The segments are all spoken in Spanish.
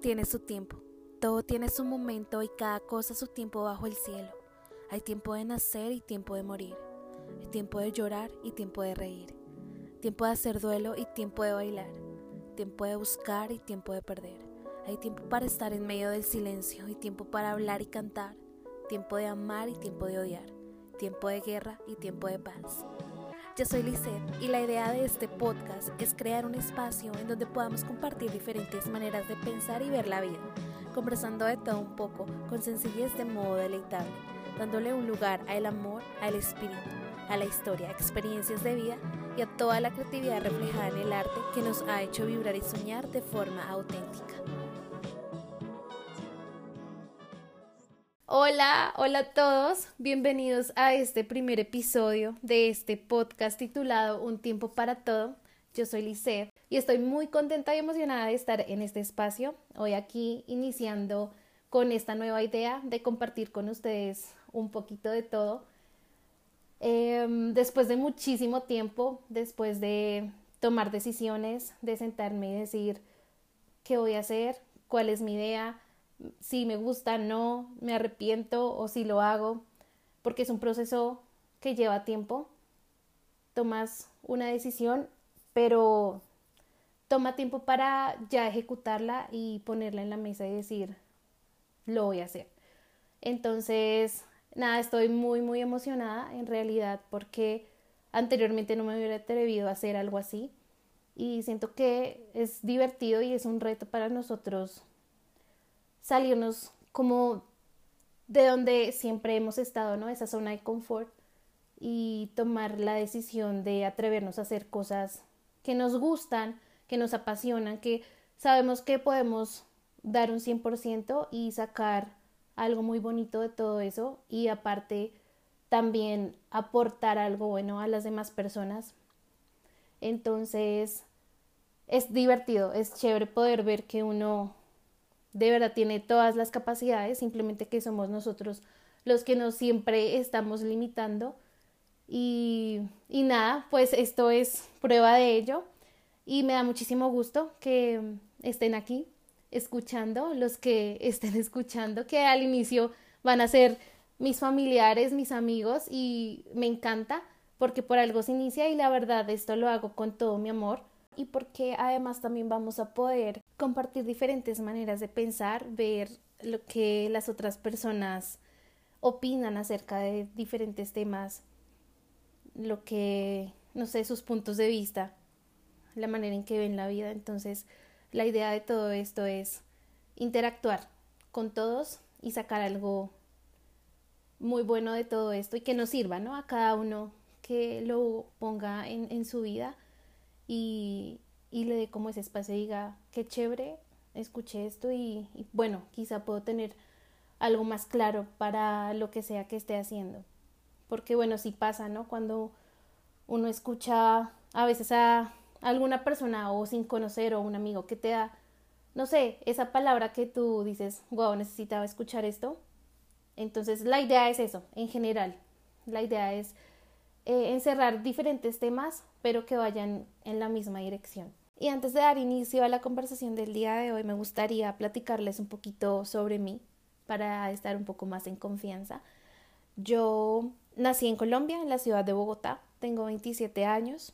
tiene su tiempo, todo tiene su momento y cada cosa su tiempo bajo el cielo. Hay tiempo de nacer y tiempo de morir. Hay tiempo de llorar y tiempo de reír. Tiempo de hacer duelo y tiempo de bailar. Tiempo de buscar y tiempo de perder. Hay tiempo para estar en medio del silencio y tiempo para hablar y cantar. Tiempo de amar y tiempo de odiar. Tiempo de guerra y tiempo de paz. Yo soy Lisette y la idea de este podcast es crear un espacio en donde podamos compartir diferentes maneras de pensar y ver la vida, conversando de todo un poco con sencillez de modo deleitable, dándole un lugar al amor, al espíritu, a la historia, experiencias de vida y a toda la creatividad reflejada en el arte que nos ha hecho vibrar y soñar de forma auténtica. Hola, hola a todos, bienvenidos a este primer episodio de este podcast titulado Un tiempo para todo. Yo soy Lisette y estoy muy contenta y emocionada de estar en este espacio, hoy aquí iniciando con esta nueva idea de compartir con ustedes un poquito de todo. Em, después de muchísimo tiempo, después de tomar decisiones, de sentarme y decir qué voy a hacer, cuál es mi idea, si me gusta, no, me arrepiento o si lo hago, porque es un proceso que lleva tiempo. Tomas una decisión, pero toma tiempo para ya ejecutarla y ponerla en la mesa y decir, lo voy a hacer. Entonces, nada, estoy muy, muy emocionada en realidad porque anteriormente no me hubiera atrevido a hacer algo así y siento que es divertido y es un reto para nosotros salirnos como de donde siempre hemos estado, ¿no? Esa zona de confort y tomar la decisión de atrevernos a hacer cosas que nos gustan, que nos apasionan, que sabemos que podemos dar un 100% y sacar algo muy bonito de todo eso y aparte también aportar algo bueno a las demás personas. Entonces, es divertido, es chévere poder ver que uno de verdad tiene todas las capacidades, simplemente que somos nosotros los que nos siempre estamos limitando. Y, y nada, pues esto es prueba de ello y me da muchísimo gusto que estén aquí escuchando, los que estén escuchando, que al inicio van a ser mis familiares, mis amigos y me encanta porque por algo se inicia y la verdad esto lo hago con todo mi amor y porque además también vamos a poder compartir diferentes maneras de pensar, ver lo que las otras personas opinan acerca de diferentes temas, lo que, no sé, sus puntos de vista, la manera en que ven la vida. Entonces, la idea de todo esto es interactuar con todos y sacar algo muy bueno de todo esto y que nos sirva, ¿no? A cada uno que lo ponga en, en su vida y, y le dé como ese espacio y diga, qué chévere, escuché esto y, bueno, quizá puedo tener algo más claro para lo que sea que esté haciendo. Porque bueno, sí pasa, ¿no? Cuando uno escucha a veces a alguna persona o sin conocer o un amigo que te da, no sé, esa palabra que tú dices, wow, necesitaba escuchar esto. Entonces la idea es eso, en general. La idea es eh, encerrar diferentes temas, pero que vayan en la misma dirección. Y antes de dar inicio a la conversación del día de hoy, me gustaría platicarles un poquito sobre mí para estar un poco más en confianza. Yo nací en Colombia, en la ciudad de Bogotá, tengo 27 años.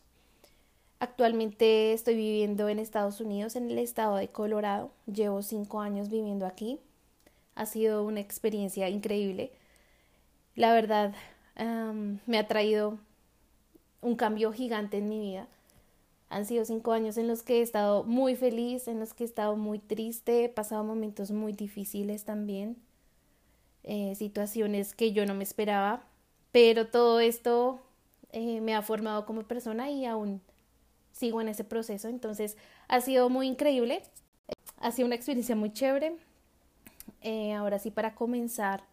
Actualmente estoy viviendo en Estados Unidos, en el estado de Colorado. Llevo cinco años viviendo aquí. Ha sido una experiencia increíble. La verdad, me ha traído un cambio gigante en mi vida. Han sido cinco años en los que he estado muy feliz, en los que he estado muy triste, he pasado momentos muy difíciles también, eh, situaciones que yo no me esperaba, pero todo esto eh, me ha formado como persona y aún sigo en ese proceso, entonces ha sido muy increíble, ha sido una experiencia muy chévere. Eh, ahora sí, para comenzar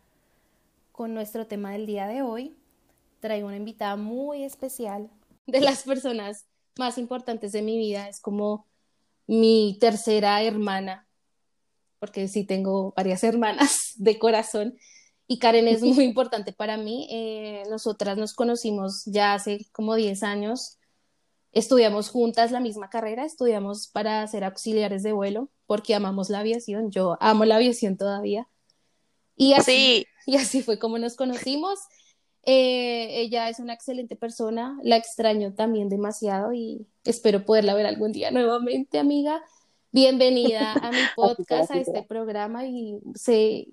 con nuestro tema del día de hoy, traigo una invitada muy especial de las personas más importantes de mi vida. Es como mi tercera hermana, porque sí tengo varias hermanas de corazón. Y Karen es muy importante para mí. Eh, nosotras nos conocimos ya hace como 10 años. Estudiamos juntas la misma carrera, estudiamos para ser auxiliares de vuelo porque amamos la aviación. Yo amo la aviación todavía. Y así, y así fue como nos conocimos. Eh, ella es una excelente persona, la extraño también demasiado y espero poderla ver algún día nuevamente, amiga. Bienvenida a mi podcast, a este programa y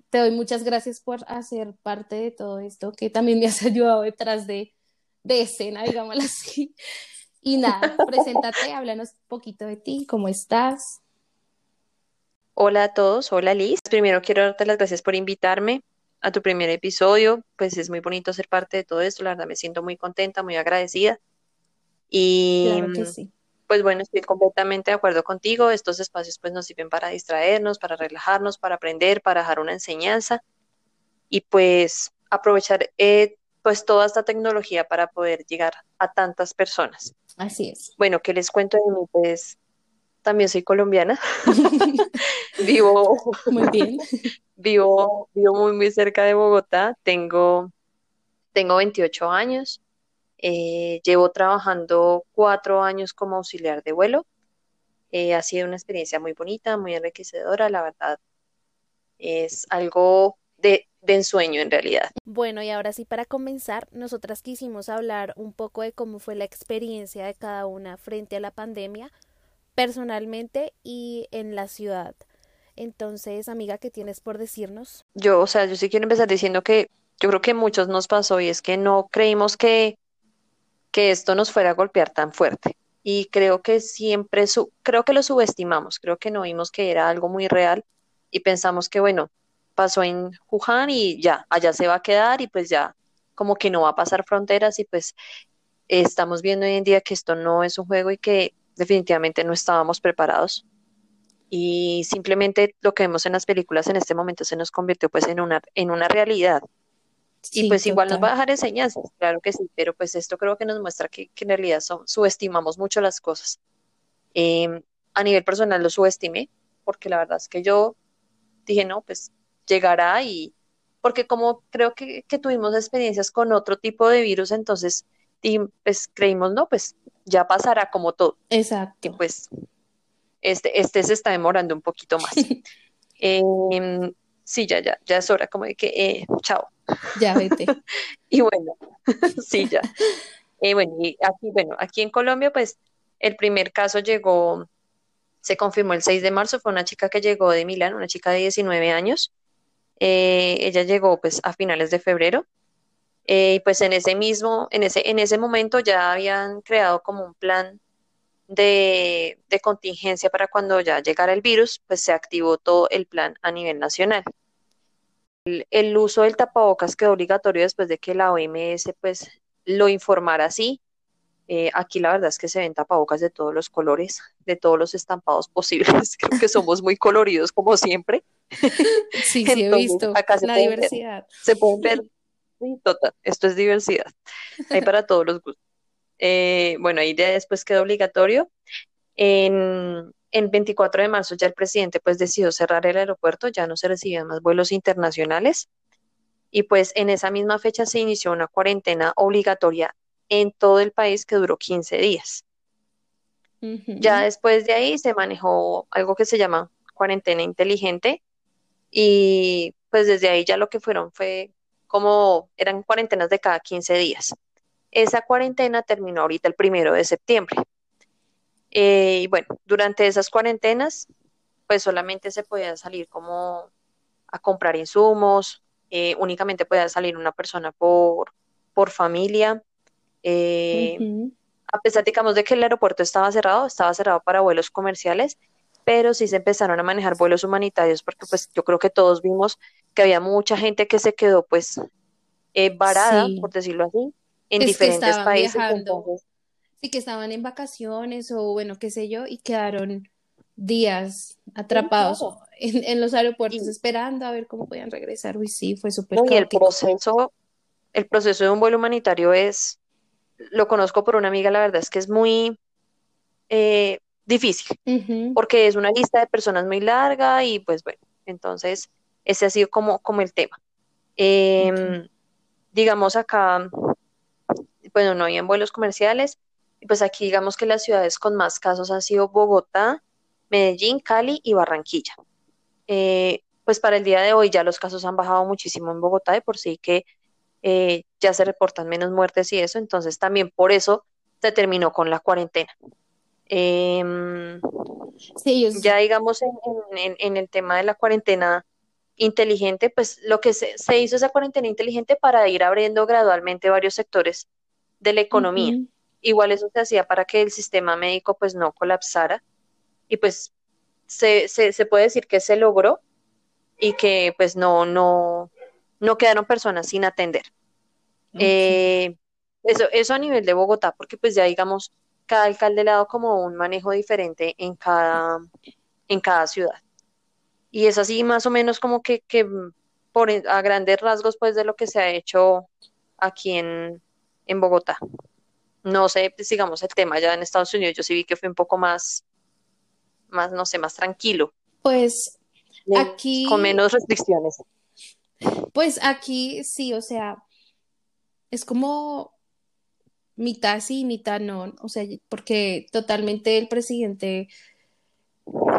te doy muchas gracias por hacer parte de todo esto, que también me has ayudado detrás de, de escena, digámoslo así. Y nada, preséntate, háblanos un poquito de ti, cómo estás. Hola a todos, hola Liz. Primero quiero darte las gracias por invitarme a tu primer episodio. Pues es muy bonito ser parte de todo esto, la verdad me siento muy contenta, muy agradecida. Y claro que sí. pues bueno, estoy completamente de acuerdo contigo. Estos espacios pues nos sirven para distraernos, para relajarnos, para aprender, para dejar una enseñanza y pues aprovechar eh, pues toda esta tecnología para poder llegar a tantas personas. Así es. Bueno, ¿qué les cuento de mí? Pues también soy colombiana. vivo muy bien. Vivo, vivo muy, muy cerca de Bogotá. Tengo, tengo 28 años. Eh, llevo trabajando cuatro años como auxiliar de vuelo. Eh, ha sido una experiencia muy bonita, muy enriquecedora, la verdad. Es algo de, de ensueño en realidad. Bueno, y ahora sí, para comenzar, nosotras quisimos hablar un poco de cómo fue la experiencia de cada una frente a la pandemia, personalmente y en la ciudad. Entonces, amiga, ¿qué tienes por decirnos? Yo, o sea, yo sí quiero empezar diciendo que yo creo que muchos nos pasó y es que no creímos que, que esto nos fuera a golpear tan fuerte. Y creo que siempre, su, creo que lo subestimamos, creo que no vimos que era algo muy real y pensamos que, bueno, pasó en Wuhan y ya, allá se va a quedar y pues ya como que no va a pasar fronteras y pues estamos viendo hoy en día que esto no es un juego y que definitivamente no estábamos preparados y simplemente lo que vemos en las películas en este momento se nos convirtió pues en una, en una realidad. y pues igual nos va a dejar enseñanzas, claro que sí, pero pues esto creo que nos muestra que, en realidad subestimamos mucho las cosas. Em, a nivel personal lo subestimé, porque la verdad es que yo dije, no, pues llegará y porque como creo que, que tuvimos experiencias con otro tipo de virus, entonces pues creímos, no, pues ya pasará como todo. Exacto. Y pues este, este se está demorando un poquito más. Em, sí, ya, ya, ya es hora como de que, eh, chao. Ya vete. y bueno, sí, ya. Eh, bueno, y aquí, bueno, aquí en Colombia, pues el primer caso llegó, se confirmó el 6 de marzo, fue una chica que llegó de Milán, una chica de 19 años. Eh, ella llegó pues a finales de febrero. Y pues en ese mismo, en ese, en ese momento ya habían creado como un plan de, contingencia para cuando ya llegara el virus, pues se activó todo el plan a nivel nacional. El, uso del tapabocas quedó obligatorio después de que la OMS pues lo informara así. Eh, aquí la verdad es que se ven tapabocas de todos los colores, de todos los estampados posibles. Creo que somos muy coloridos como siempre. Sí, sí, he visto la diversidad. se pueden ver, total, esto es diversidad. Hay para todos los gustos. Eh, bueno, ahí después quedó obligatorio. En, en 24 de marzo ya el presidente pues decidió cerrar el aeropuerto, ya no se recibían más vuelos internacionales y pues en esa misma fecha se inició una cuarentena obligatoria en todo el país que duró 15 días. Ya después de ahí se manejó algo que se llama cuarentena inteligente y pues desde ahí ya lo que fueron fue como eran cuarentenas de cada 15 días. Esa cuarentena terminó ahorita el primero de septiembre. Eh, y bueno, durante esas cuarentenas, pues solamente se podía salir como a comprar insumos, eh, únicamente podía salir una persona por, por familia. Eh, a pesar, digamos, de que el aeropuerto estaba cerrado, estaba cerrado para vuelos comerciales, pero sí se empezaron a manejar vuelos humanitarios porque pues yo creo que todos vimos que había mucha gente que se quedó pues varada, por decirlo así, en diferentes países. Sí, que estaban en vacaciones o bueno, qué sé yo, y quedaron días atrapados en, los aeropuertos esperando a ver cómo podían regresar. Uy, sí, fue súper Y el proceso, el proceso de un vuelo humanitario es, lo conozco por una amiga, la verdad es que es muy eh, difícil, porque es una lista de personas muy larga y pues bueno, entonces ese ha sido como, como el tema. Em, digamos acá, bueno, no habían vuelos comerciales. Y pues aquí digamos que las ciudades con más casos han sido Bogotá, Medellín, Cali y Barranquilla. Eh, pues para el día de hoy ya los casos han bajado muchísimo en Bogotá, de por sí que eh, ya se reportan menos muertes y eso, entonces también por eso se terminó con la cuarentena. Em, ya digamos en, el tema de la cuarentena inteligente, pues lo que se, hizo esa cuarentena inteligente para ir abriendo gradualmente varios sectores de la economía. Igual eso se hacía para que el sistema médico pues no colapsara y pues se, se, puede decir que se logró y que pues no, no, no quedaron personas sin atender. Eh, eso, eso a nivel de Bogotá, porque pues ya digamos, cada alcalde le ha dado como un manejo diferente en cada, en cada ciudad. Y es así más o menos como que, que por, a grandes rasgos pues de lo que se ha hecho aquí en, en Bogotá. No sé, pues, digamos, el tema ya en Estados Unidos, yo sí vi que fue un poco más, más, no sé, más tranquilo. Pues aquí... Con menos restricciones. Pues aquí sí, o sea, es como mitad sí, mitad no, o sea, porque totalmente el presidente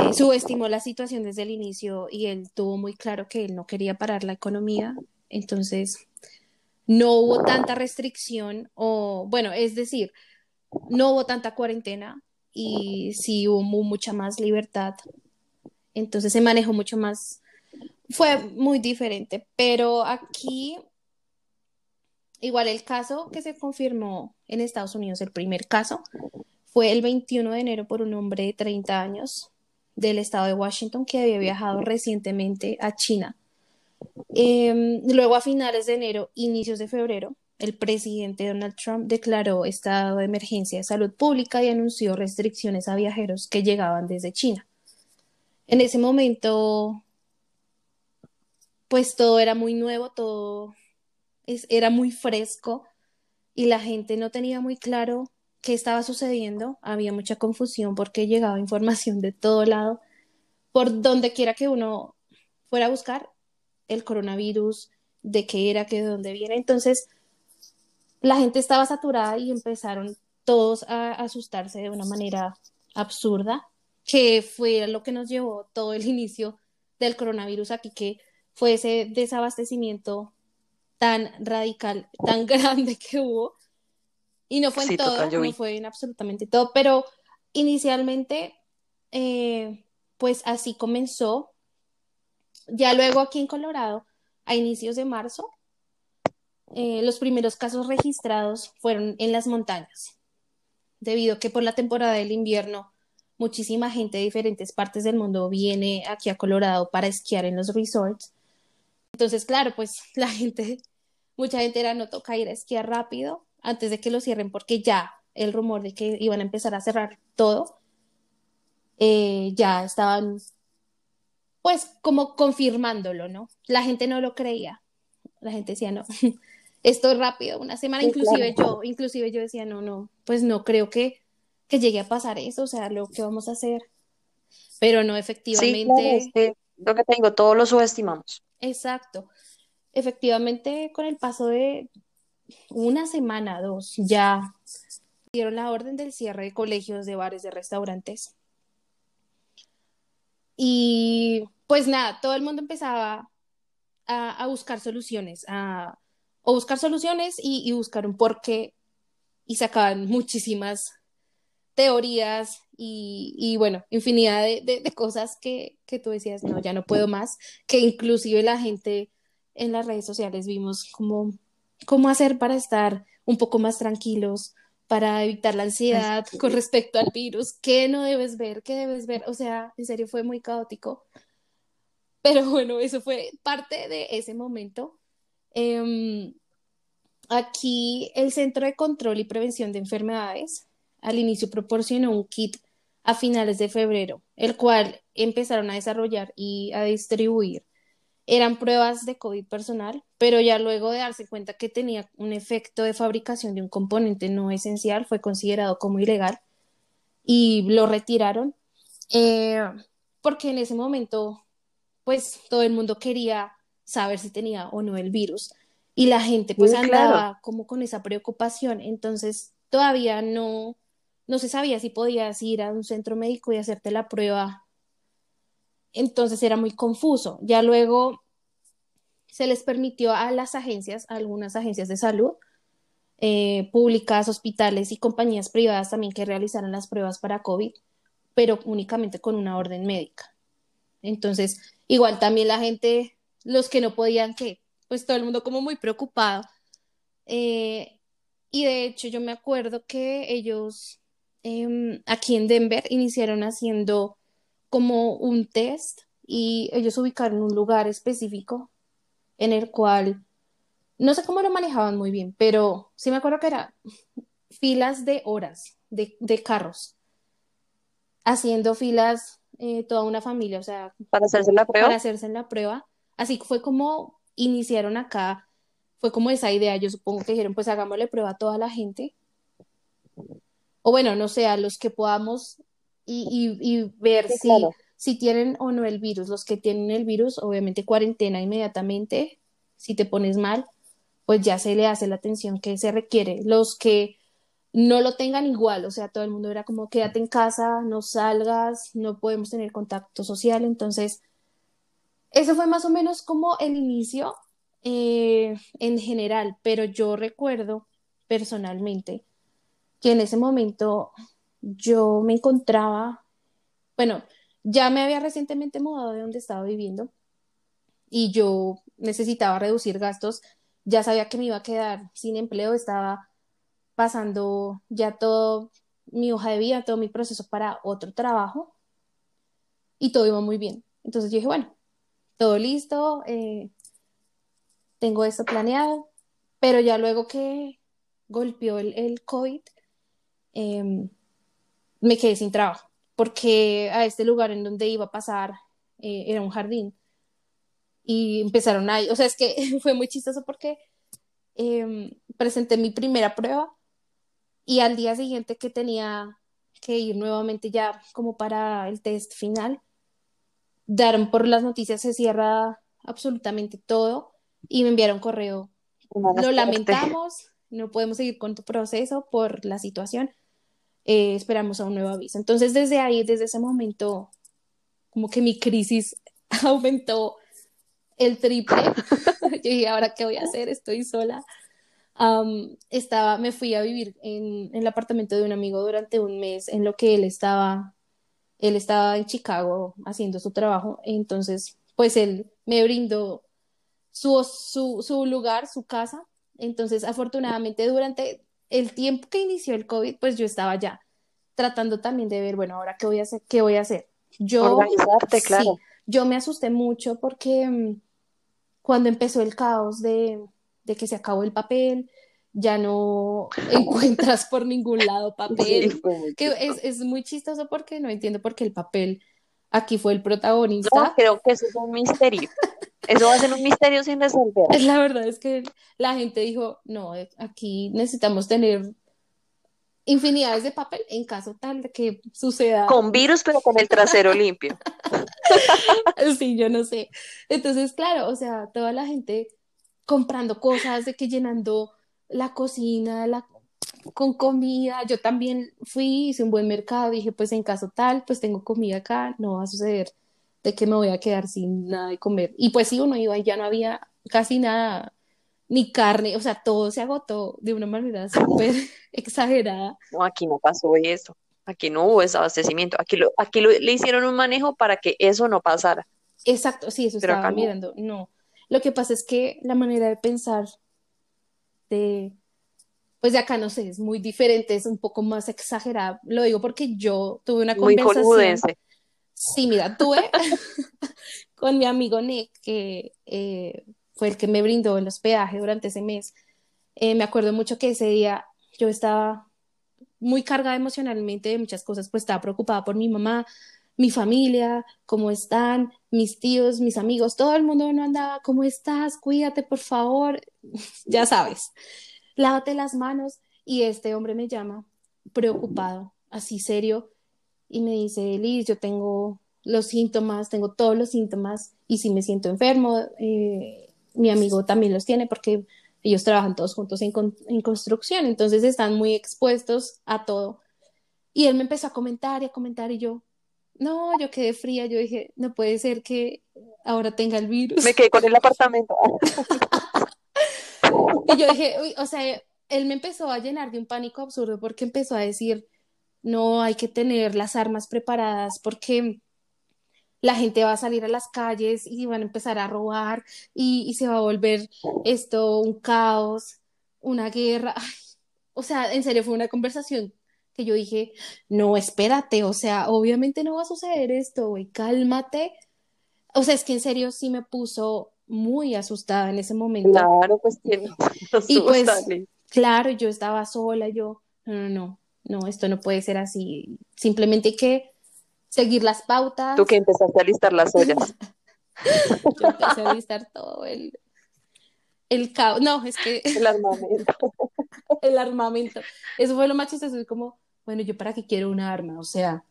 eh, subestimó la situación desde el inicio y él tuvo muy claro que él no quería parar la economía, entonces no hubo tanta restricción o, bueno, es decir, no hubo tanta cuarentena y sí hubo mucha más libertad, entonces se manejó mucho más, fue muy diferente, pero aquí Igual el caso que se confirmó en Estados Unidos, el primer caso, fue el 21 de enero por un hombre de 30 años del estado de Washington que había viajado recientemente a China. Em, luego, a finales de enero, inicios de febrero, el presidente Donald Trump declaró estado de emergencia de salud pública y anunció restricciones a viajeros que llegaban desde China. En ese momento, pues todo era muy nuevo, todo era muy fresco y la gente no tenía muy claro qué estaba sucediendo, había mucha confusión porque llegaba información de todo lado, por donde quiera que uno fuera a buscar el coronavirus, de qué era, que de dónde viene. Entonces, la gente estaba saturada y empezaron todos a asustarse de una manera absurda, que fue lo que nos llevó todo el inicio del coronavirus aquí, que fue ese desabastecimiento tan radical, tan grande que hubo. Y no fue en todo, no fue en absolutamente todo, pero inicialmente, eh, pues así comenzó. Ya luego aquí en Colorado, a inicios de marzo, eh, los primeros casos registrados fueron en las montañas, debido a que por la temporada del invierno muchísima gente de diferentes partes del mundo viene aquí a Colorado para esquiar en los resorts. Entonces, claro, pues la gente Mucha gente era no toca ir a esquiar rápido antes de que lo cierren porque ya el rumor de que iban a empezar a cerrar todo, eh, ya estaban pues como confirmándolo, ¿no? La gente no lo creía. La gente decía, no, esto es rápido, una semana, inclusive yo, inclusive yo decía, no, no, pues no creo que, que llegue a pasar eso, o sea, lo que vamos a hacer. Pero no, efectivamente. Sí, lo que tengo, todos lo subestimamos. Exacto efectivamente con el paso de una semana, dos, ya dieron la orden del cierre de colegios, de bares, de restaurantes. Y pues nada, todo el mundo empezaba a, buscar soluciones, a, buscar soluciones y, buscar un porqué y sacaban muchísimas teorías y, bueno, infinidad de, cosas que, que, tú decías, no, ya no puedo más, que inclusive la gente en las redes sociales vimos cómo, cómo hacer para estar un poco más tranquilos, para evitar la ansiedad con respecto al virus, qué no debes ver, qué debes ver, o sea, en serio fue muy caótico. Pero bueno, eso fue parte de ese momento. Em, aquí el Centro de Control y Prevención de Enfermedades al inicio proporcionó un kit a finales de febrero, el cual empezaron a desarrollar y a distribuir eran pruebas de COVID personal, pero ya luego de darse cuenta que tenía un efecto de fabricación de un componente no esencial, fue considerado como ilegal y lo retiraron, eh, porque en ese momento, pues todo el mundo quería saber si tenía o no el virus y la gente pues andaba como con esa preocupación, entonces todavía no, no se sabía si podías ir a un centro médico y hacerte la prueba. Entonces era muy confuso. Ya luego se les permitió a las agencias, a algunas agencias de salud, eh, públicas, hospitales y compañías privadas también que realizaran las pruebas para COVID, pero únicamente con una orden médica. Entonces, igual también la gente, los que no podían, que pues todo el mundo como muy preocupado. Eh, y de hecho yo me acuerdo que ellos em, aquí en Denver iniciaron haciendo como un test y ellos ubicaron un lugar específico en el cual no sé cómo lo manejaban muy bien, pero sí me acuerdo que era filas de horas de, de carros haciendo filas eh, toda una familia, o sea, para hacerse la prueba. Para hacerse la prueba. Así fue como iniciaron acá, fue como esa idea, yo supongo que dijeron, pues hagámosle prueba a toda la gente. O bueno, no sé, a los que podamos y, y, ver si, si tienen o no el virus. Los que tienen el virus, obviamente cuarentena inmediatamente. Si te pones mal, pues ya se le hace la atención que se requiere. Los que no lo tengan igual, o sea, todo el mundo era como quédate en casa, no salgas, no podemos tener contacto social, entonces, eso fue más o menos como el inicio eh, en general, pero yo recuerdo personalmente que en ese momento yo me encontraba, bueno, ya me había recientemente mudado de donde estaba viviendo y yo necesitaba reducir gastos, ya sabía que me iba a quedar sin empleo, estaba pasando ya todo mi hoja de vida, todo mi proceso para otro trabajo y todo iba muy bien. Entonces yo dije, bueno, todo listo, eh, tengo esto planeado, pero ya luego que golpeó el, el COVID, em, me quedé sin trabajo, porque a este lugar en donde iba a pasar eh, era un jardín y empezaron ahí, o sea, es que fue muy chistoso porque em, presenté mi primera prueba y al día siguiente que tenía que ir nuevamente ya como para el test final, daron por las noticias, se cierra absolutamente todo y me enviaron correo. Lo lamentamos, no podemos seguir con tu proceso por la situación, eh, esperamos a un nuevo aviso. Entonces desde ahí, desde ese momento, como que mi crisis aumentó el triple. Yo dije, ¿ahora qué voy a hacer? Estoy sola estaba, me fui a vivir en, el apartamento de un amigo durante un mes en lo que él estaba, él estaba en Chicago haciendo su trabajo, entonces pues él me brindó su, su, su lugar, su casa, entonces afortunadamente durante el tiempo que inició el COVID, pues yo estaba ya tratando también de ver, bueno, ahora qué voy a hacer, qué voy a hacer. Yo, claro. yo me asusté mucho porque mm, cuando empezó el caos de, de que se acabó el papel, ya no encuentras por ningún lado papel, que es, es, muy chistoso porque no entiendo por qué el papel aquí fue el protagonista. No, creo que eso es un misterio. Eso va a ser un misterio sin resolver. La verdad es que la gente dijo, no, aquí necesitamos tener infinidades de papel en caso tal de que suceda. Con virus, pero con el trasero limpio. sí, yo no sé. Entonces, claro, o sea, toda la gente comprando cosas, de que llenando la cocina la, con comida. Yo también fui, hice un buen mercado, dije, pues en caso tal, pues tengo comida acá, no va a suceder de que me voy a quedar sin nada de comer. Y pues sí, uno iba y ya no había casi nada, ni carne, o sea, todo se agotó de una manera súper exagerada. No, aquí no pasó eso. Aquí no hubo ese abastecimiento. Aquí, lo, aquí le hicieron un manejo para que eso no pasara. Exacto, sí, eso estaba mirando. No. Lo que pasa es que la manera de pensar de, pues de acá no sé, es muy diferente, es un poco más exagerada. Lo digo porque yo tuve una conversación. Sí, mira, tuve con mi amigo Nick, que eh, fue el que me brindó el hospedaje durante ese mes. Eh, me acuerdo mucho que ese día yo estaba muy cargada emocionalmente de muchas cosas, pues estaba preocupada por mi mamá, mi familia, cómo están, mis tíos, mis amigos, todo el mundo no andaba, ¿cómo estás? Cuídate, por favor, ya sabes, lávate las manos. Y este hombre me llama preocupado, así serio, y me dice, Liz, yo tengo los síntomas, tengo todos los síntomas, y si me siento enfermo, eh, mi amigo también los tiene porque ellos trabajan todos juntos en, en construcción, entonces están muy expuestos a todo. Y él me empezó a comentar y a comentar y yo, no, yo quedé fría, yo dije, no puede ser que ahora tenga el virus. Me quedé con el apartamento. y yo dije, o sea, él me empezó a llenar de un pánico absurdo porque empezó a decir, no, hay que tener las armas preparadas porque la gente va a salir a las calles y van a empezar a robar y, se va a volver esto un caos, una guerra. o sea, en serio fue una conversación que yo dije, no, espérate, o sea, obviamente no va a suceder esto, güey, cálmate. O sea, es que en serio sí me puso muy asustada en ese momento. Claro, pues tiene. Y pues, claro, yo estaba sola, yo, no, no, no, no, esto no puede ser así. Simplemente hay que seguir las pautas. Tú que empezaste a listar las ollas. yo empecé a listar todo el, el caos. No, es que. El armamento. el armamento. Eso fue lo más chistoso. Es como, bueno, ¿yo para qué quiero una arma? O sea,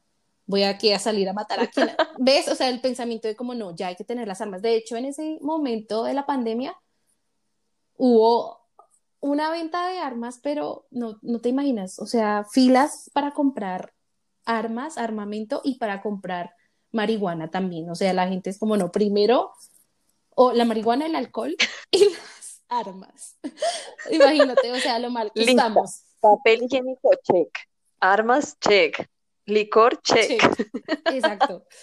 voy aquí a salir a matar a quien. ¿Ves? O sea, el pensamiento de como, no, ya hay que tener las armas. De hecho, en ese momento de la pandemia hubo una venta de armas, pero no, no te imaginas. O sea, filas para comprar armas, armamento y para comprar marihuana también. O sea, la gente es como, no, primero, o la marihuana, el alcohol y las armas. Imagínate, o sea, lo mal que estamos. Papel higiénico, check. Armas, check. Licor, check. Exacto.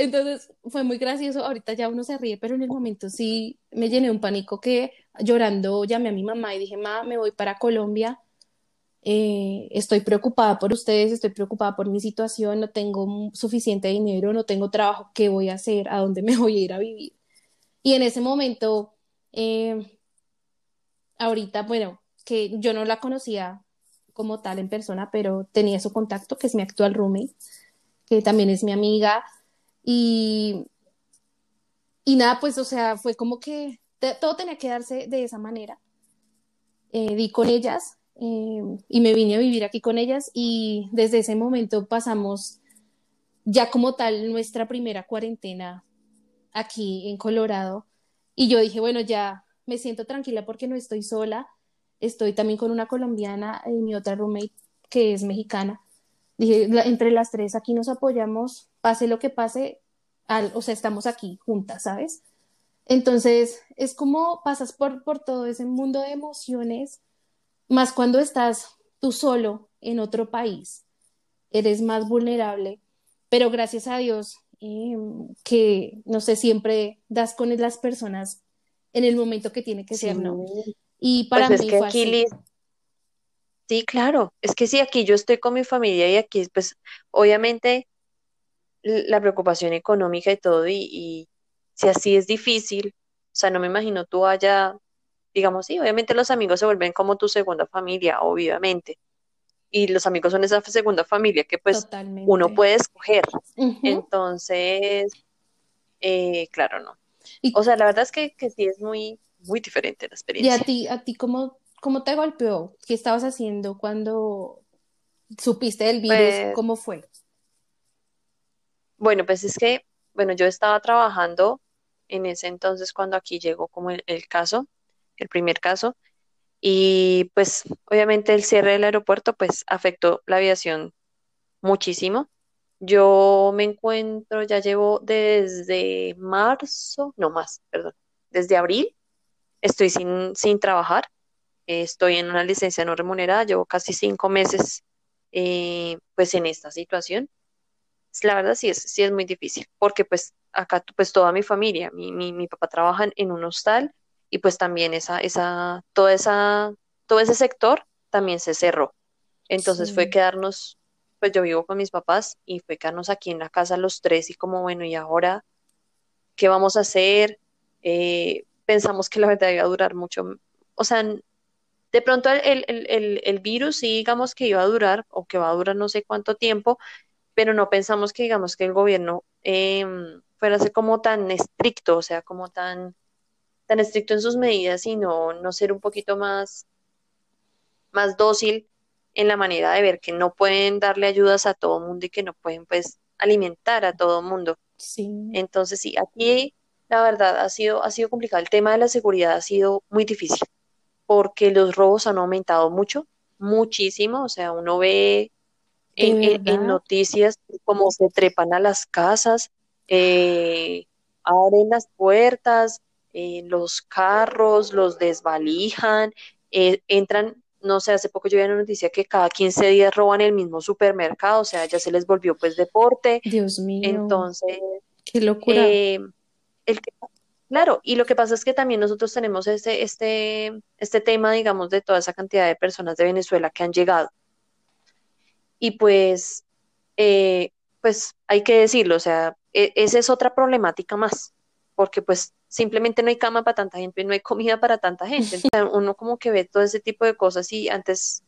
Entonces fue muy gracioso, ahorita ya uno se ríe, pero en el momento sí me llené un pánico que llorando llamé a mi mamá y dije, mamá, me voy para Colombia, eh, estoy preocupada por ustedes, estoy preocupada por mi situación, no tengo suficiente dinero, no tengo trabajo, ¿qué voy a hacer? ¿A dónde me voy a ir a vivir? Y en ese momento, eh, ahorita, bueno, que yo no la conocía como tal en persona, pero tenía su contacto, que es mi actual roommate, que también es mi amiga. Y, y nada, pues, o sea, fue como que todo tenía que darse de esa manera. Eh, di con ellas eh, y me vine a vivir aquí con ellas y desde ese momento pasamos ya como tal nuestra primera cuarentena aquí en Colorado y yo dije, bueno, ya me siento tranquila porque no estoy sola, estoy también con una colombiana y mi otra roommate que es mexicana. Dije, entre las tres aquí nos apoyamos, pase lo que pase, o sea, estamos aquí juntas, ¿sabes? Entonces, es como pasas por, por todo ese mundo de emociones, más cuando estás tú solo en otro país, eres más vulnerable, pero gracias a Dios em, que, no sé, siempre das con las personas en el momento que tiene que ser, ¿no? Y para pues mí fue así. Sí, claro, es que sí, aquí yo estoy con mi familia y aquí, pues, obviamente, la preocupación económica y todo, y, si así es difícil, o sea, no me imagino tú allá, digamos, sí, obviamente los amigos se vuelven como tu segunda familia, obviamente, y los amigos son esa segunda familia que pues uno puede escoger, entonces, eh, claro, no. o sea, la verdad es que, que sí es muy, muy diferente la experiencia. ¿Y a ti, a ti cómo, cómo te golpeó? ¿Qué estabas haciendo cuando supiste del virus? Pues ¿Cómo fue? Bueno, pues es que, bueno, yo estaba trabajando en ese entonces cuando aquí llegó como el, caso, el primer caso, y pues obviamente el cierre del aeropuerto pues afectó la aviación muchísimo. Yo me encuentro, ya llevo desde marzo, no más, perdón, desde abril estoy sin, sin trabajar, estoy en una licencia no remunerada, llevo casi cinco meses eh, pues en esta situación. La verdad sí es, sí es muy difícil, porque pues acá pues toda mi familia, mi, mi, mi papá trabaja en un hostal y pues también esa, esa, toda esa, todo ese sector también se cerró. Entonces fue quedarnos, pues yo vivo con mis papás y fue quedarnos aquí en la casa los tres y como bueno, ¿y ahora qué vamos a hacer? Eh, pensamos que la verdad iba a durar mucho. O sea, de pronto el, el, el, virus sí digamos que iba a durar o que va a durar no sé cuánto tiempo, pero no pensamos que digamos que el gobierno eh, fuera a ser como tan estricto, o sea, como tan, tan estricto en sus medidas, sino no ser un poquito más, más dócil en la manera de ver que no pueden darle ayudas a todo mundo y que no pueden pues alimentar a todo mundo. Sí. Entonces sí, aquí la verdad ha sido, ha sido complicado. El tema de la seguridad ha sido muy difícil porque los robos han aumentado mucho, muchísimo. O sea, uno ve en, noticias como se trepan a las casas, eh, abren las puertas, eh, los carros, los desvalijan, eh, entran, no sé, hace poco yo vi una noticia que cada 15 días roban el mismo supermercado, o sea, ya se les volvió pues deporte. Dios mío. Entonces, qué locura. el Claro, y lo que pasa es que también nosotros tenemos este, este, este tema, digamos, de toda esa cantidad de personas de Venezuela que han llegado. Y pues, eh, pues hay que decirlo, o sea, e, esa es otra problemática más, porque pues simplemente no hay cama para tanta gente, no hay comida para tanta gente. Entonces, uno como que ve todo ese tipo de cosas y antes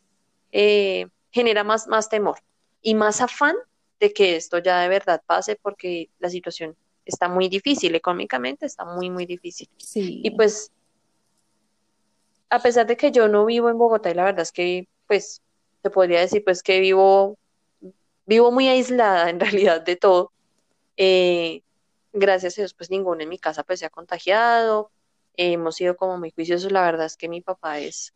eh, genera más, más temor y más afán de que esto ya de verdad pase porque la situación está muy difícil, económicamente está muy, muy difícil. Sí. Y pues, a pesar de que yo no vivo en Bogotá, y la verdad es que, pues, te podría decir, pues, que vivo, vivo muy aislada en realidad de todo. Eh, gracias a Dios, pues, ninguno en mi casa, pues, se ha contagiado. hemos sido como muy juiciosos. La verdad es que mi papá es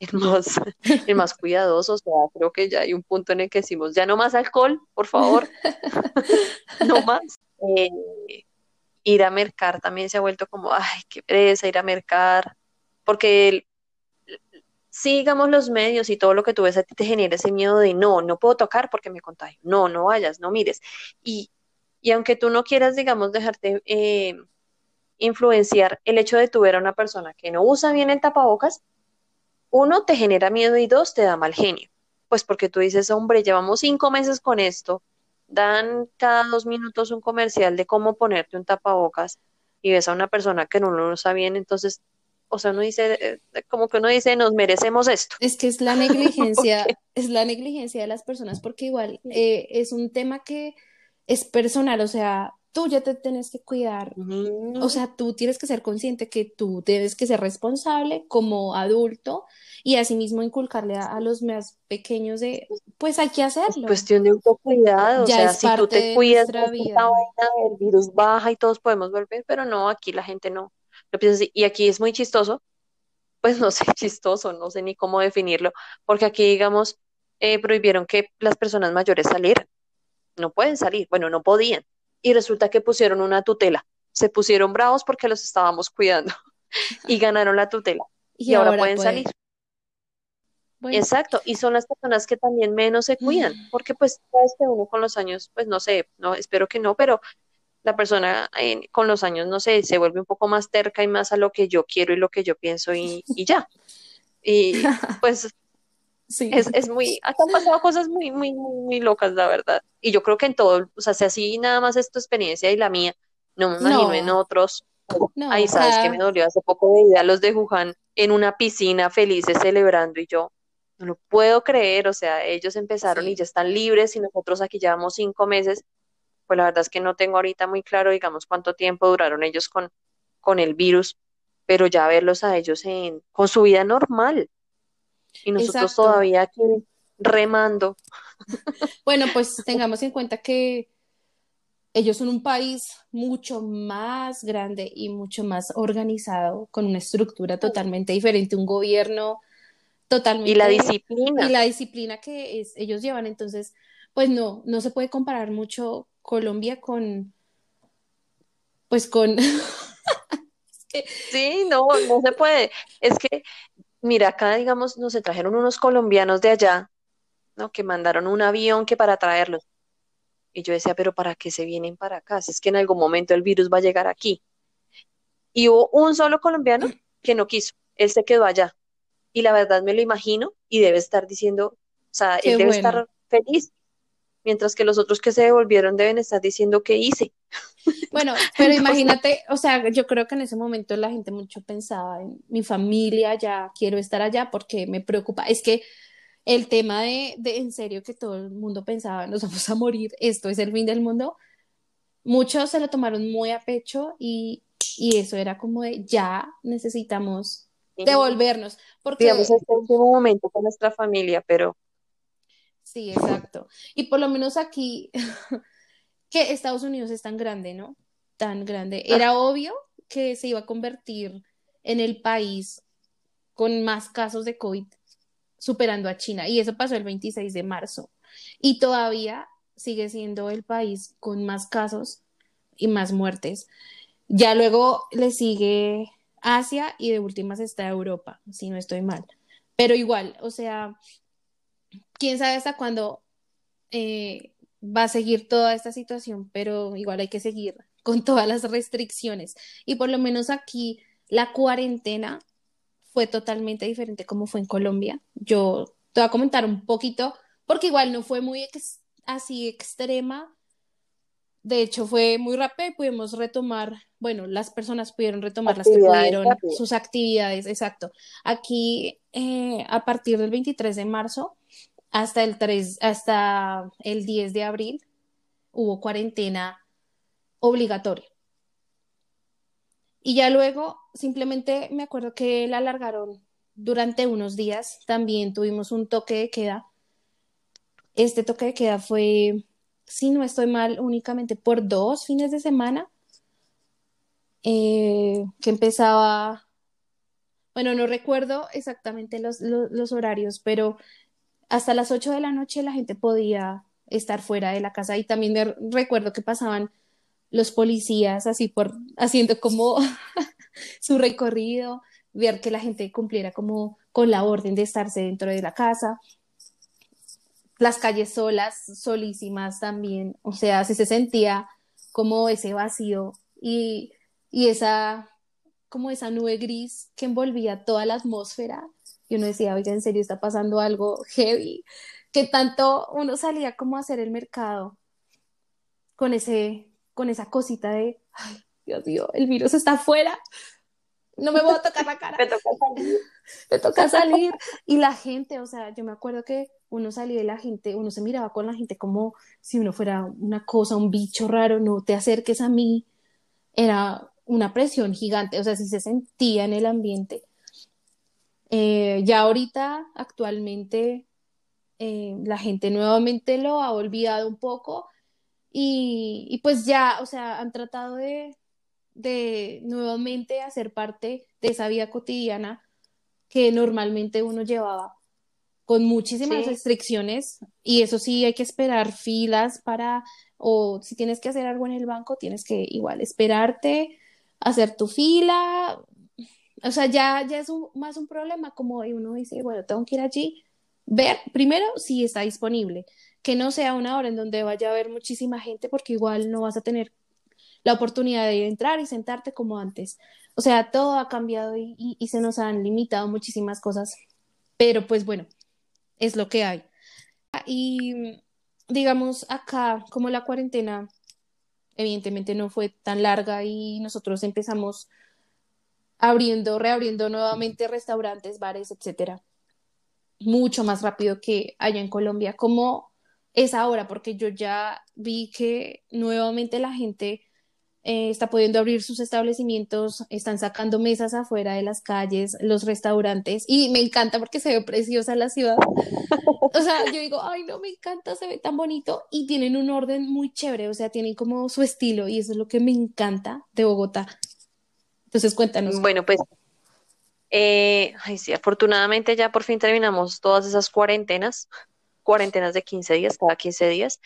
el más, el más cuidadoso. O sea, creo que ya hay un punto en el que decimos, ya no más alcohol, por favor. no más. Eh, ir a mercar también se ha vuelto como, ay, qué pereza ir a mercar, porque si digamos los medios y todo lo que tú ves a ti te genera ese miedo de no, no puedo tocar porque me contagio, no, no vayas, no mires. Y, y aunque tú no quieras, digamos, dejarte eh, influenciar el hecho de tu ver a una persona que no usa bien el tapabocas, uno te genera miedo y dos te da mal genio. Pues porque tú dices, hombre, llevamos cinco meses con esto, dan cada dos minutos un comercial de cómo ponerte un tapabocas y ves a una persona que no lo usa bien, entonces, o sea, uno dice, eh, como que uno dice, nos merecemos esto. Es que es la negligencia, es la negligencia de las personas, porque igual eh, es un tema que es personal, o sea, tú ya te tienes que cuidar, o sea, tú tienes que ser consciente que tú debes que ser responsable como adulto y asimismo inculcarle a, los más pequeños de, pues hay que hacerlo. Es cuestión de autocuidado, o sea, si tú te cuidas, vida. el virus baja y todos podemos volver, pero no, aquí la gente no lo piensa así. Y aquí es muy chistoso, pues no sé, chistoso, no sé ni cómo definirlo, porque aquí, digamos, eh, prohibieron que las personas mayores salieran. No pueden salir, bueno, no podían y resulta que pusieron una tutela. Se pusieron bravos porque los estábamos cuidando y ganaron la tutela y, ahora, pueden salir. Exacto, y son las personas que también menos se cuidan, mm. porque pues sabes que uno con los años, pues no sé, no espero que no, pero la persona con los años, no sé, se vuelve un poco más terca y más a lo que yo quiero y lo que yo pienso y, y ya. Y pues Sí. Es, es muy, han pasado cosas muy, muy, muy, locas, la verdad. Y yo creo que en todo, o sea, si así nada más es tu experiencia y la mía, no me imagino en otros. Ahí sabes que me dolió hace poco de a los de Wuhan en una piscina felices celebrando y yo no lo puedo creer, o sea, ellos empezaron y ya están libres y nosotros aquí llevamos cinco meses. Pues la verdad es que no tengo ahorita muy claro, digamos, cuánto tiempo duraron ellos con, con el virus, pero ya verlos a ellos en, con su vida normal, y nosotros todavía aquí remando. Bueno, pues tengamos en cuenta que ellos son un país mucho más grande y mucho más organizado, con una estructura totalmente diferente, un gobierno totalmente... Y la disciplina. Y la disciplina que es, ellos llevan, entonces, pues no, no se puede comparar mucho Colombia con, pues con... Sí, no, no se puede. Es que mira, acá digamos, nos trajeron unos colombianos de allá, ¿no? Que mandaron un avión que para traerlos. Y yo decía, pero ¿para qué se vienen para acá? Si es que en algún momento el virus va a llegar aquí. Y hubo un solo colombiano que no quiso, él se quedó allá. Y la verdad me lo imagino y debe estar diciendo, o sea, él debe estar feliz, mientras que los otros que se devolvieron deben estar diciendo qué hice. Bueno, pero imagínate, o sea, yo creo que en ese momento la gente mucho pensaba en mi familia, ya quiero estar allá porque me preocupa. Es que el tema de, de en serio que todo el mundo pensaba, nos vamos a morir, esto es el fin del mundo, muchos se lo tomaron muy a pecho y, y eso era como de ya necesitamos devolvernos. Porque... Digamos, este último momento con nuestra familia, pero Sí, exacto. Y por lo menos aquí, que Estados Unidos es tan grande, ¿no? Tan grande. Ah. Era obvio que se iba a convertir en el país con más casos de COVID, superando a China. Y eso pasó el 26 de marzo. y todavía sigue siendo el país con más casos y más muertes. Ya luego le sigue Asia y de últimas está Europa, si no estoy mal. Pero igual, o sea, quién sabe hasta cuándo eh, va a seguir toda esta situación, pero igual hay que seguir con todas las restricciones. Y por lo menos aquí la cuarentena fue totalmente diferente como fue en Colombia. Yo te voy a comentar un poquito, porque igual no fue muy así extrema. De hecho, fue muy rápido y pudimos retomar, bueno, las personas pudieron retomar las que pudieron sus actividades, exacto. Aquí, eh, a partir del 23 de marzo hasta el 3, hasta el 10 de abril, hubo cuarentena obligatoria. Y ya luego, simplemente me acuerdo que la alargaron durante unos días. También tuvimos un toque de queda. Este toque de queda fue, si no estoy mal, únicamente por dos fines de semana. Eh, que empezaba, bueno, no recuerdo exactamente los, los, horarios, pero hasta las 8 de la noche la gente podía estar fuera de la casa y también recuerdo que pasaban los policías así por haciendo como su recorrido, ver que la gente cumpliera como con la orden de estarse dentro de la casa. Las calles solas, solísimas también, o sea, se sentía como ese vacío y, y esa como esa nube gris que envolvía toda la atmósfera y uno decía, oiga, en serio está pasando algo heavy, que tanto uno salía como a hacer el mercado con ese con esa cosita de, ay, Dios mío, el virus está afuera, no me voy a tocar la cara. me toca salir. me toca salir. Y la gente, o sea, yo me acuerdo que uno salía y la gente, uno se miraba con la gente como si uno fuera una cosa, un bicho raro, no te acerques a mí. Era una presión gigante, o sea, si se sentía en el ambiente. Eh, ya ahorita, actualmente, eh, la gente nuevamente lo ha olvidado un poco y, pues ya, o sea, han tratado de, de nuevamente hacer parte de esa vida cotidiana que normalmente uno llevaba con muchísimas restricciones y eso sí hay que esperar filas para o si tienes que hacer algo en el banco tienes que igual esperarte hacer tu fila o sea ya ya es más un problema como uno dice bueno tengo que ir allí ver primero si está disponible que no sea una hora en donde vaya a haber muchísima gente porque igual no vas a tener la oportunidad de entrar y sentarte como antes. O sea, todo ha cambiado y, se nos han limitado muchísimas cosas, pero pues bueno, es lo que hay. Y digamos acá, como la cuarentena evidentemente no fue tan larga y nosotros empezamos abriendo, reabriendo nuevamente restaurantes, bares, etcétera, mucho más rápido que allá en Colombia. como es ahora, porque yo ya vi que nuevamente la gente eh, está pudiendo abrir sus establecimientos, están sacando mesas afuera de las calles, los restaurantes, y me encanta porque se ve preciosa la ciudad. O sea, yo digo, ay, no, me encanta, se ve tan bonito, y tienen un orden muy chévere, o sea, tienen como su estilo, y eso es lo que me encanta de Bogotá. Entonces, cuéntanos. Bueno, pues, eh, ay, sí, afortunadamente ya por fin terminamos todas esas cuarentenas cuarentenas de 15 días, cada 15 días.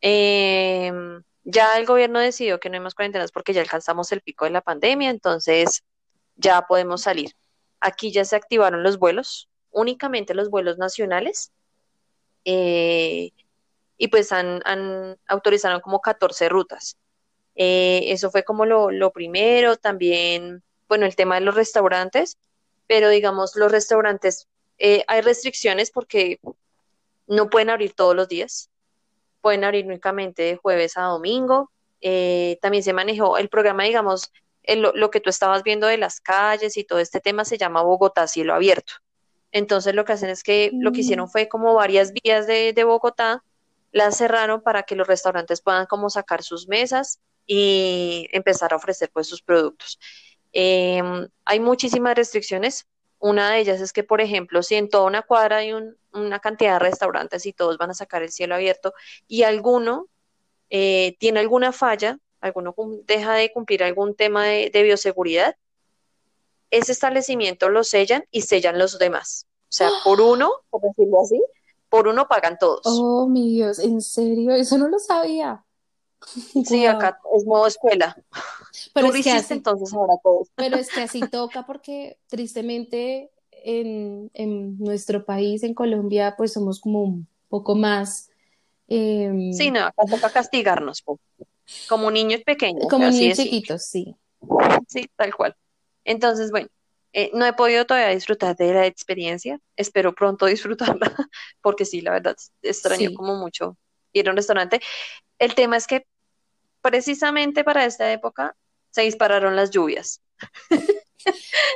Em, ya el gobierno decidió que no hay más cuarentenas porque ya alcanzamos el pico de la pandemia, entonces ya podemos salir. Aquí ya se activaron los vuelos, únicamente los vuelos nacionales. Eh, y pues han, autorizaron como 14 rutas. Eh, eso fue como lo, lo primero. También, bueno, el tema de los restaurantes, pero digamos, los restaurantes, eh, hay restricciones porque no pueden abrir todos los días, pueden abrir únicamente de jueves a domingo. Eh, también se manejó el programa, digamos, lo, que tú estabas viendo de las calles y todo este tema se llama Bogotá Cielo Abierto. Entonces lo que hacen es que lo que hicieron mm. fue como varias vías de, Bogotá, las cerraron para que los restaurantes puedan como sacar sus mesas y empezar a ofrecer pues sus productos. Em, hay muchísimas restricciones, una de ellas es que, por ejemplo, si en toda una cuadra hay una cantidad de restaurantes y todos van a sacar el cielo abierto y alguno eh, tiene alguna falla, alguno deja de cumplir algún tema de, bioseguridad, ese establecimiento lo sellan y sellan los demás. O sea, por uno, por decirlo así, por uno pagan todos. Oh, mi Dios, ¿en serio? Eso no lo sabía. Sí, acá es modo escuela. Pero Tú es que así, entonces ahora todos. pero es que así toca porque tristemente en, en nuestro país, en Colombia, pues somos como un poco más Sí, em, no, acá toca castigarnos. Como niños pequeños, como niños chiquitos, sí. Sí, tal cual. Entonces, bueno, eh, no he podido todavía disfrutar de la experiencia. Espero pronto disfrutarla, porque sí, la verdad, extraño Sí. como mucho ir a un restaurante. El tema es que precisamente para esta época se dispararon las lluvias.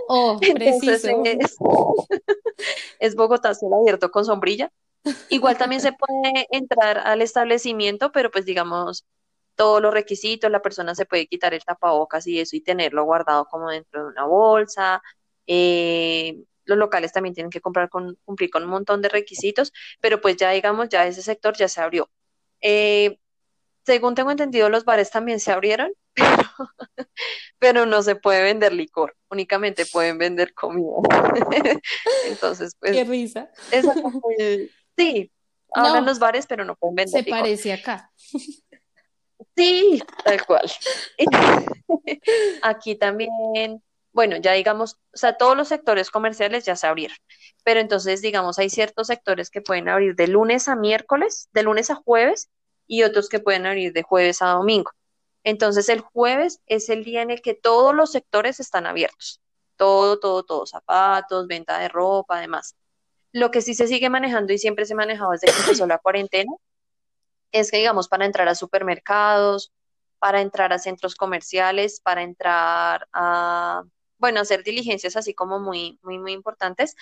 Oh, Entonces es, es Bogotá cielo abierto con sombrilla. Igual también se puede entrar al establecimiento, pero pues digamos, todos los requisitos, la persona se puede quitar el tapabocas y eso y tenerlo guardado como dentro de una bolsa. Eh, los locales también tienen que comprar con, cumplir con un montón de requisitos, pero pues ya digamos, ya ese sector ya se abrió. Eh, según tengo entendido, los bares también se abrieron, pero no se puede vender licor, únicamente pueden vender comida. Entonces, pues, Qué risa. muy- sí, No, los bares, pero no pueden se vender licor. parece acá. Sí, tal cual. Aquí también, bueno, ya digamos, o sea, todos los sectores comerciales ya se abrieron, pero entonces, digamos, hay ciertos sectores que pueden abrir de lunes a miércoles, de lunes a jueves, y otros que pueden abrir de jueves a domingo. Entonces, el jueves es el día en el que todos los sectores están abiertos. Todo, todo, todo, zapatos, venta de ropa, además. Lo que sí se sigue manejando y siempre se ha manejado desde que empezó la cuarentena es que, digamos, para entrar a supermercados, para entrar a centros comerciales, para entrar a, bueno, hacer diligencias así como muy, muy, muy importantes,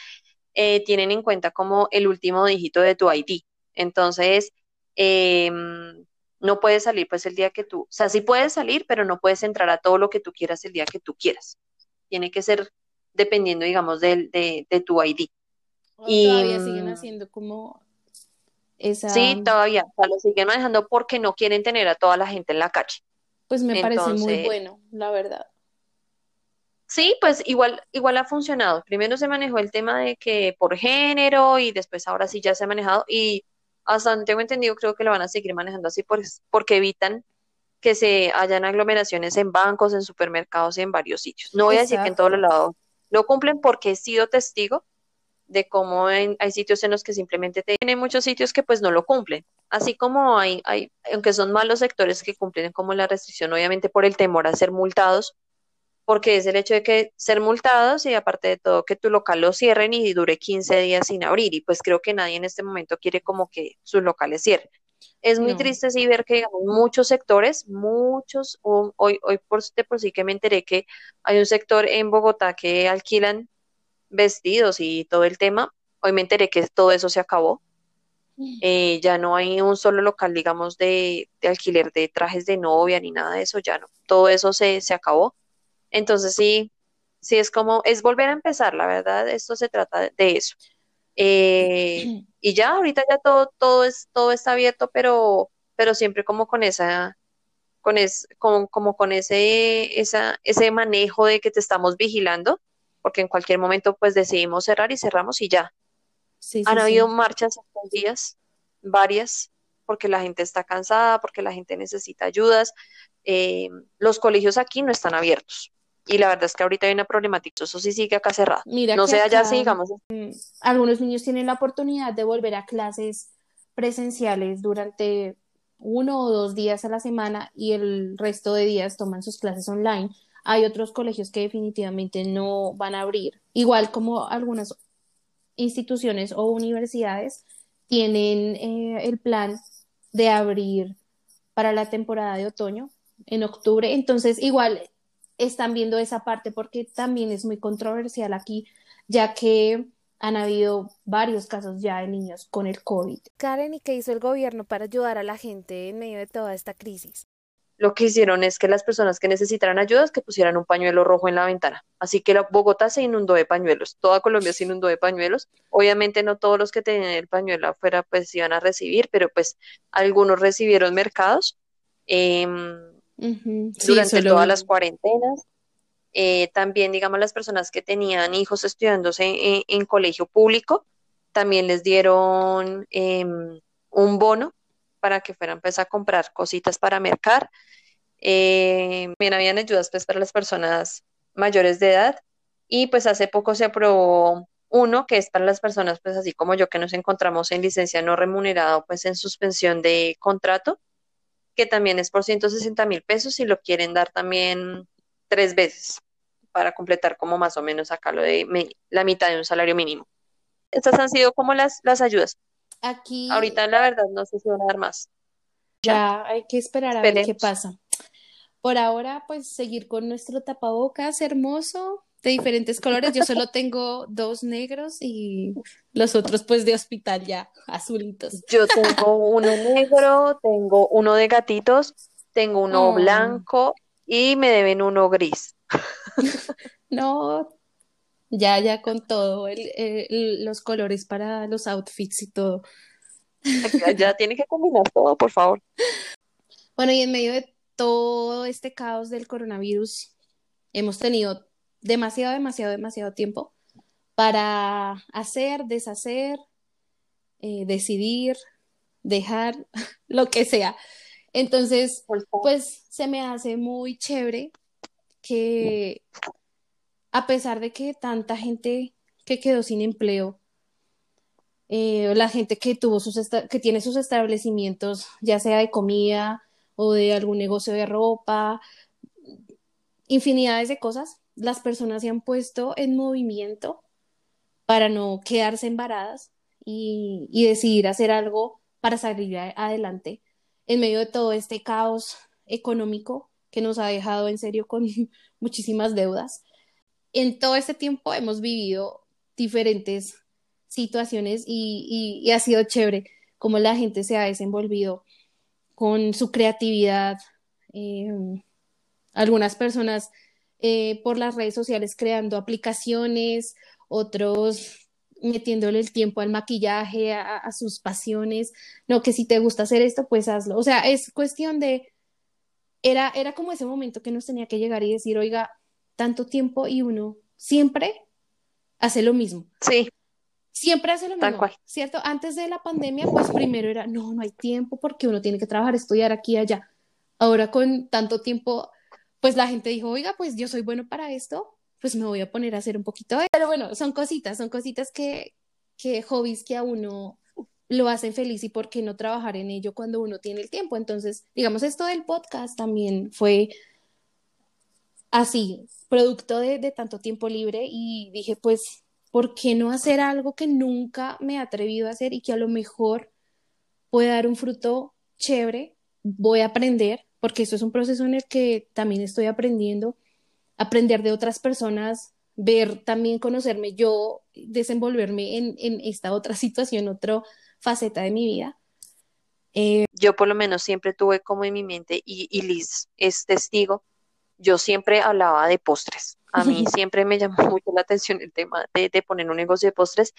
eh, tienen en cuenta como el último dígito de tu ID. Entonces, em, no puedes salir pues el día que tú, o sea, sí puedes salir, pero no puedes entrar a todo lo que tú quieras el día que tú quieras. Tiene que ser dependiendo, digamos, del- de, de tu ID. Y todavía siguen mm, haciendo como esa, sí, todavía, o sea, lo siguen manejando porque no quieren tener a toda la gente en la calle. pues me parece muy Entonces, bueno, la verdad. sí, pues igual, igual ha funcionado. Primero se manejó el tema de que por género y después ahora sí ya se ha manejado y hasta donde tengo entendido creo que lo van a seguir manejando así porque evitan que se hayan aglomeraciones en bancos, en supermercados y en varios sitios. No voy a decir que en todos los lados lo cumplen porque he sido testigo de cómo en- hay sitios en los que simplemente te- tiene muchos sitios que pues no lo cumplen. Así como hay, hay, aunque son malos sectores que cumplen como la restricción, obviamente por el temor a ser multados, porque es el hecho de que ser multados y aparte de todo que tu local lo cierren y dure 15 días sin abrir. Y pues creo que nadie en este momento quiere como que sus locales cierren. Es muy No, triste sí ver que digamos, muchos sectores, muchos, ho- hoy, hoy por, de por sí que me enteré que hay un sector en Bogotá que alquilan vestidos y todo el tema. Hoy me enteré que todo eso se acabó. Eh, ya no hay un solo local, digamos, de, de alquiler de trajes de novia ni nada de eso, ya no. Todo eso se, se acabó. Entonces sí, sí es como, es volver a empezar, la verdad, esto se trata de eso. Eh, y ya, ahorita ya todo, todo es, todo está abierto, pero, pero siempre como con esa, con es, con, como con ese, esa, ese manejo de que te estamos vigilando, porque en cualquier momento pues decidimos cerrar y cerramos y ya. sí, Han sí, habido sí. marchas estos días, varias, porque la gente está cansada, porque la gente necesita ayudas. Eh, los colegios aquí no están abiertos. Y la verdad es que ahorita hay una problemática, eso sí sigue acá cerrado. Mira No sé allá si digamos, algunos niños tienen la oportunidad de volver a clases presenciales durante uno o dos días a la semana y el resto de días toman sus clases online. Hay otros colegios que definitivamente no van a abrir, igual como algunas instituciones o universidades tienen eh, el plan de abrir para la temporada de otoño en octubre. Entonces, igual están viendo esa parte porque también es muy controversial aquí, ya que han habido varios casos ya de niños con el COVID. Karen, ¿y qué hizo el gobierno para ayudar a la gente en medio de toda esta crisis? lo que hicieron es que las personas que necesitaran ayudas que pusieran un pañuelo rojo en la ventana. Así que la, Bogotá se inundó de pañuelos, toda Colombia se inundó de pañuelos. Obviamente no todos los que tenían el pañuelo afuera pues iban a recibir, pero pues algunos recibieron mercados eh, Sí, durante todas las cuarentenas. Eh, también, digamos, las personas que tenían hijos estudiándose en, en colegio público, también les dieron em, un bono para que fueran pues a comprar cositas para mercar. Eh, también habían ayudas pues para las personas mayores de edad y pues hace poco se aprobó uno que es para las personas pues así como yo que nos encontramos en licencia no remunerado pues en suspensión de contrato que también es por 160 mil pesos y lo quieren dar también tres veces para completar como más o menos acá lo de la mitad de un salario mínimo. Estas han sido como las, las ayudas. Aquí. Ahorita la verdad no sé si van a dar más. Ya hay que esperar a ver qué pasa. Por ahora, pues seguir con nuestro tapabocas hermoso de diferentes colores. Yo solo tengo dos negros y los otros pues de hospital ya azulitos. Yo tengo uno negro, tengo uno de gatitos, tengo uno oh. blanco y me deben uno gris. no, ya, ya con todo, los colores para los outfits y todo. Ya, tiene que combinar todo, por favor. Bueno, y en medio de todo este caos del coronavirus, hemos tenido demasiado, demasiado, demasiado tiempo para hacer, deshacer, eh, decidir, dejar, lo que sea. Entonces, pues se me hace muy chévere que a pesar de que tanta gente que quedó sin empleo, eh, la gente que tuvo sus que tiene sus establecimientos, ya sea de comida o de algún negocio de ropa, infinidades de cosas, las personas se han puesto en movimiento para no quedarse embaradas y, y decidir hacer algo para salir adelante en medio de todo este caos económico que nos ha dejado en serio con muchísimas deudas en todo este tiempo hemos vivido diferentes situaciones y, ha sido chévere cómo la gente se ha desenvolvido con su creatividad. Em, algunas personas eh, por las redes sociales creando aplicaciones, otros metiéndole el tiempo al maquillaje, a, a, sus pasiones. No, que si te gusta hacer esto, pues hazlo. O sea, es cuestión de... Era, era como ese momento que nos tenía que llegar y decir, oiga, tanto tiempo y uno siempre hace lo mismo. Sí. Siempre hace lo mismo, ¿cierto? Antes de la pandemia, pues primero era, no, no hay tiempo porque uno tiene que trabajar, estudiar aquí y allá. Ahora con tanto tiempo, pues la gente dijo, oiga, pues yo soy bueno para esto, pues me voy a poner a hacer un poquito de... Pero bueno, son cositas, son cositas que, que hobbies que a uno lo hacen feliz y por qué no trabajar en ello cuando uno tiene el tiempo. Entonces, digamos, esto del podcast también fue así, producto de, tanto tiempo libre y dije, pues, ¿por qué no hacer algo que nunca me he atrevido a hacer y que a lo mejor puede dar un fruto chévere? Voy a aprender, porque eso es un proceso en el que también estoy aprendiendo, aprender de otras personas, ver también, conocerme yo, desenvolverme en, esta otra situación, otra faceta de mi vida. Eh, yo por lo menos siempre tuve como en mi mente, y, y Liz es testigo, yo siempre hablaba de postres. A mí siempre me llamó mucho la atención el tema de, poner un negocio de postres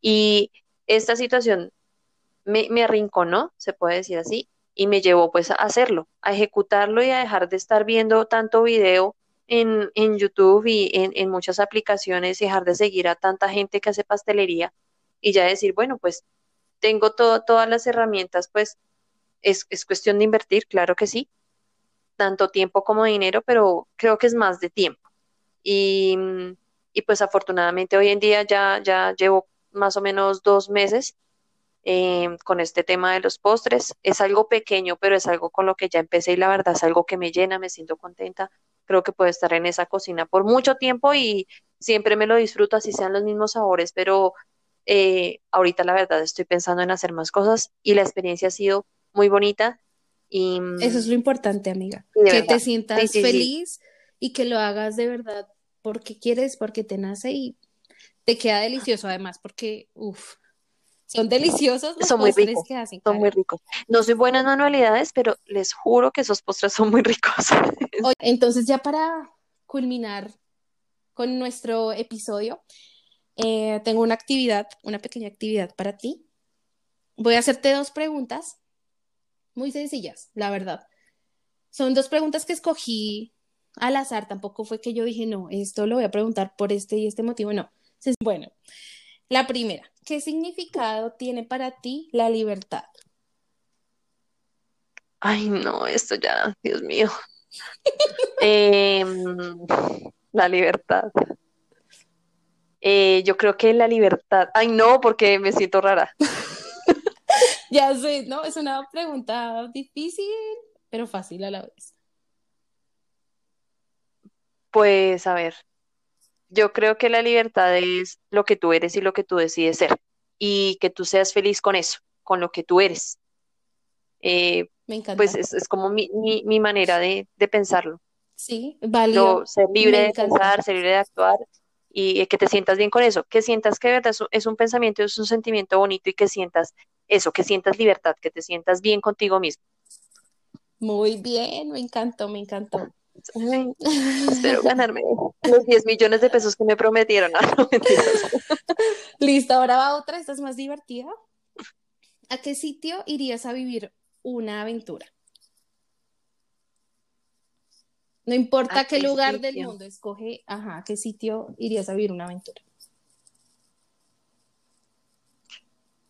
y esta situación me, me, arrinconó, se puede decir así, y me llevó pues a hacerlo, a ejecutarlo y a dejar de estar viendo tanto video en, en YouTube y en, en, muchas aplicaciones y dejar de seguir a tanta gente que hace pastelería y ya decir, bueno, pues tengo todas las herramientas, pues es, es cuestión de invertir, claro que sí, tanto tiempo como dinero, pero creo que es más de tiempo. Y, pues afortunadamente hoy en día ya, ya llevo más o menos dos meses eh, con este tema de los postres. Es algo pequeño, pero es algo con lo que ya empecé y la verdad es algo que me llena, me siento contenta. Creo que puedo estar en esa cocina por mucho tiempo y siempre me lo disfruto, así sean los mismos sabores, pero eh, ahorita la verdad estoy pensando en hacer más cosas y la experiencia ha sido muy bonita eso es lo importante, amiga. Que te sientas feliz y que lo hagas de verdad porque quieres, porque te nace y te queda delicioso además, porque, uff, son deliciosos los son muy ricos, que hacen. Son muy ricos. No soy buena en manualidades, pero les juro que esos postres son muy ricos. entonces ya para culminar con nuestro episodio, eh, tengo una actividad, una pequeña actividad para ti. Voy a hacerte dos preguntas muy sencillas, la verdad. Son dos preguntas que escogí al azar, tampoco fue que yo dije, no, esto lo voy a preguntar por este y este motivo, no. Bueno, la primera, ¿qué significado tiene para ti la libertad? Ay, no, esto ya, Dios mío. Em, la libertad. Eh, yo creo que la libertad. Ay, no, porque me siento rara. Ya sé, ¿no? Es una pregunta difícil, pero fácil a la vez. Pues, a ver, yo creo que la libertad es lo que tú eres y lo que tú decides ser. Y que tú seas feliz con eso, con lo que tú eres. Eh, Me pues encanta. es, es como mi, mi, mi manera de, de pensarlo. Sí, válido. Lo, ser libre de pensar, ser libre de actuar y que te sientas bien con eso. Que sientas que de verdad es un, es un pensamiento, es un sentimiento bonito y que sientas eso, que sientas libertad, que te sientas bien contigo mismo. Muy bien, me encantó, me encantó. Ay, espero ganarme los 10 millones de pesos que me prometieron. Ah, no. Listo, ahora va otra, esta es más divertida. ¿A qué sitio irías a vivir una aventura? No importa ¿A qué qué lugar del mundo, escoge, ajá, ¿a qué sitio irías a vivir una aventura?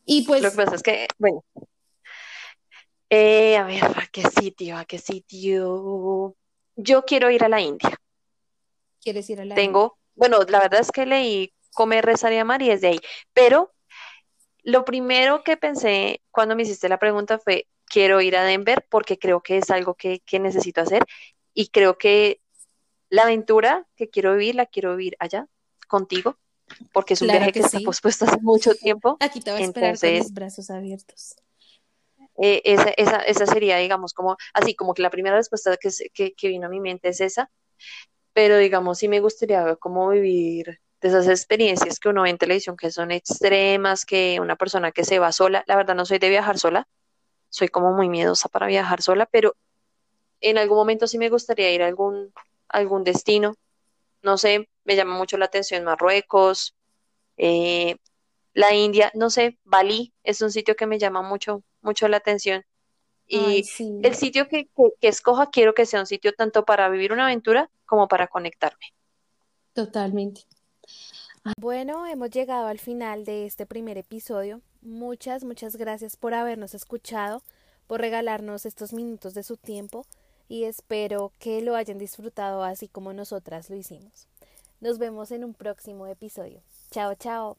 Y Lo que pues, pasa es que, bueno, eh, a ver, ¿a qué sitio? ¿A qué sitio? Yo quiero ir a la India. ¿quieres ir a la India? Tengo, bueno, la verdad es que leí Comer, Rezar y Amar y es de ahí. Pero lo primero que pensé cuando me hiciste la pregunta fue, quiero ir a Denver porque creo que es algo que, que necesito hacer y creo que la aventura que quiero vivir, la quiero vivir allá contigo, porque es un Claro viaje que que está pospuesto hace mucho tiempo. Aquí te voy a esperar con Entonces, mis brazos abiertos. Eh, esa, sería, digamos, como así, como que la primera respuesta que, que vino a mi mente es esa, pero digamos, sí me gustaría como vivir de esas experiencias que uno ve en televisión que son extremas, que una persona que se va sola, la verdad no soy de viajar sola, soy como muy miedosa para viajar sola, pero en algún momento sí me gustaría ir a algún, algún destino, no sé, me llama mucho la atención Marruecos, eh, la India, no sé, Bali es un sitio que me llama mucho, mucho la atención. Ay, Y sí, el sitio que, que, que escoja, quiero que sea un sitio tanto para vivir una aventura como para conectarme. totalmente. Bueno, hemos llegado al final de este primer episodio. Muchas, muchas gracias por habernos escuchado, por regalarnos estos minutos de su tiempo y espero que lo hayan disfrutado así como nosotras lo hicimos. Nos vemos en un próximo episodio. Chao, chao.